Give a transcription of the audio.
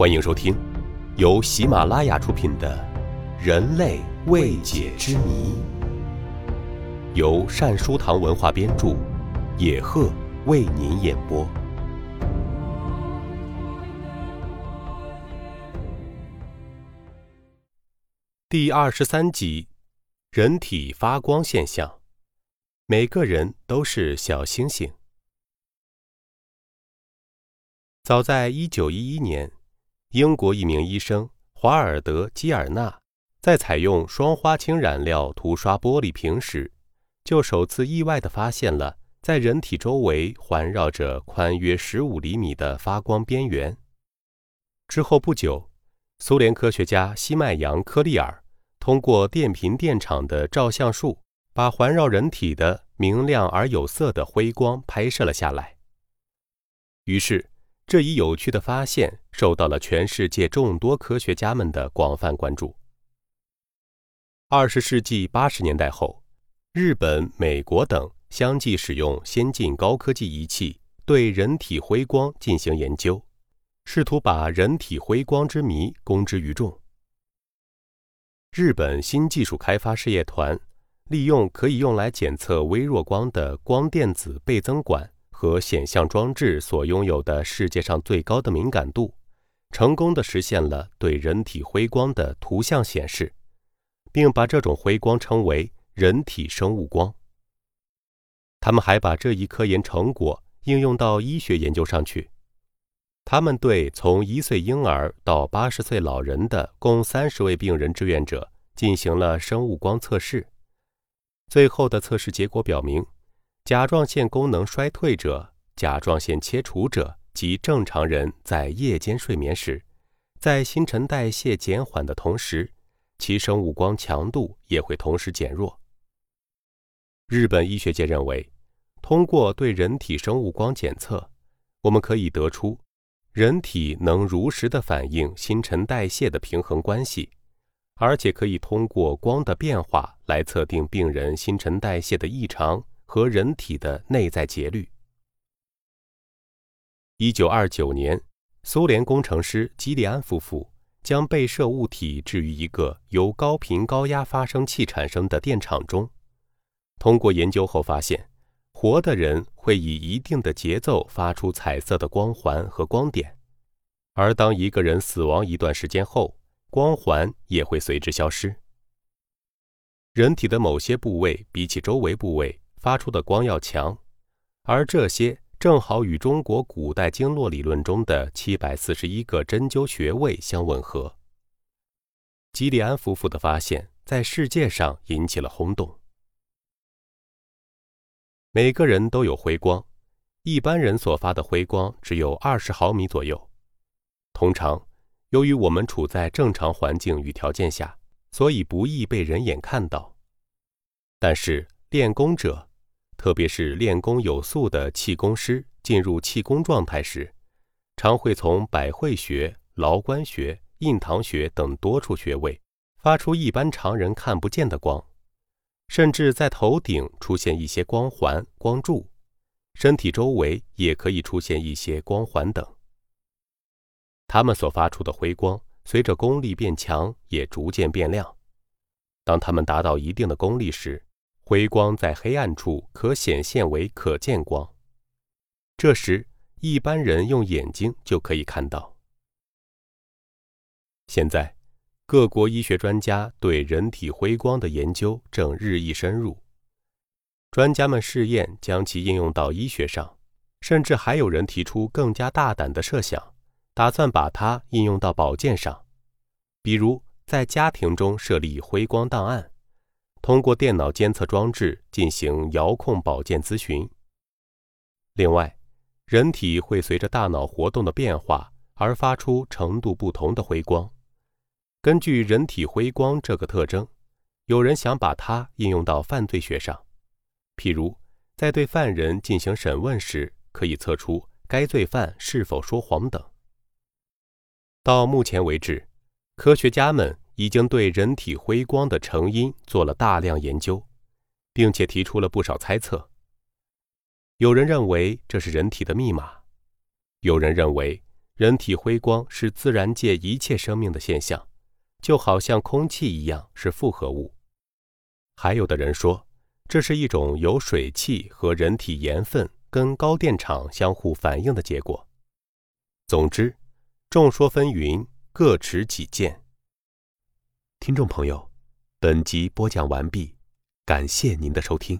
欢迎收听由喜马拉雅出品的《人类未解之谜》，由善书堂文化编著，野鹤为您演播。第二十三集：人体发光现象。每个人都是小星星。早在一九一一年，英国一名医生华尔德·基尔纳在采用双花青染料涂刷玻璃瓶时，就首次意外地发现了在人体周围环绕着宽约十五厘米的发光边缘。之后不久，苏联科学家西麦扬·科利尔通过电频电场的照相术，把环绕人体的明亮而有色的辉光拍摄了下来。于是，这一有趣的发现受到了全世界众多科学家们的广泛关注。二十世纪八十年代后，日本、美国等相继使用先进高科技仪器对人体辉光进行研究，试图把人体辉光之谜公之于众。日本新技术开发事业团利用可以用来检测微弱光的光电子倍增管。和显像装置所拥有的世界上最高的敏感度，成功的实现了对人体辉光的图像显示，并把这种辉光称为人体生物光。他们还把这一科研成果应用到医学研究上去。他们对从一岁婴儿到八十岁老人的共三十位病人志愿者进行了生物光测试，最后的测试结果表明。甲状腺功能衰退者、甲状腺切除者及正常人在夜间睡眠时，在新陈代谢减缓的同时，其生物光强度也会同时减弱。日本医学界认为，通过对人体生物光检测，我们可以得出人体能如实的反映新陈代谢的平衡关系，而且可以通过光的变化来测定病人新陈代谢的异常。和人体的内在节律。一九二九年，苏联工程师基利安夫妇将被摄物体置于一个由高频高压发生器产生的电场中。通过研究后发现，活的人会以一定的节奏发出彩色的光环和光点，而当一个人死亡一段时间后，光环也会随之消失。人体的某些部位比起周围部位。发出的光要强，而这些正好与中国古代经络理论中的七百四十一个针灸穴位相吻合。吉利安夫妇的发现在世界上引起了轰动。每个人都有辉光，一般人所发的辉光只有二十毫米左右。通常，由于我们处在正常环境与条件下，所以不易被人眼看到。但是练功者，特别是练功有素的气功师进入气功状态时，常会从百会穴、劳关穴、印堂穴等多处穴位发出一般常人看不见的光，甚至在头顶出现一些光环、光柱，身体周围也可以出现一些光环等。他们所发出的辉光随着功力变强，也逐渐变亮。当他们达到一定的功力时，辉光在黑暗处可显现为可见光，这时一般人用眼睛就可以看到。现在，各国医学专家对人体辉光的研究正日益深入，专家们试验将其应用到医学上，甚至还有人提出更加大胆的设想，打算把它应用到保健上，比如在家庭中设立辉光档案。通过电脑监测装置进行遥控保健咨询。另外，人体会随着大脑活动的变化而发出程度不同的辉光。根据人体辉光这个特征，有人想把它应用到犯罪学上，譬如在对犯人进行审问时，可以测出该罪犯是否说谎等。到目前为止，科学家们。已经对人体辉光的成因做了大量研究，并且提出了不少猜测。有人认为这是人体的密码，有人认为人体辉光是自然界一切生命的现象，就好像空气一样是复合物。还有的人说，这是一种由水汽和人体盐分跟高电场相互反应的结果。总之，众说纷纭，各持己见。听众朋友，本集播讲完毕，感谢您的收听。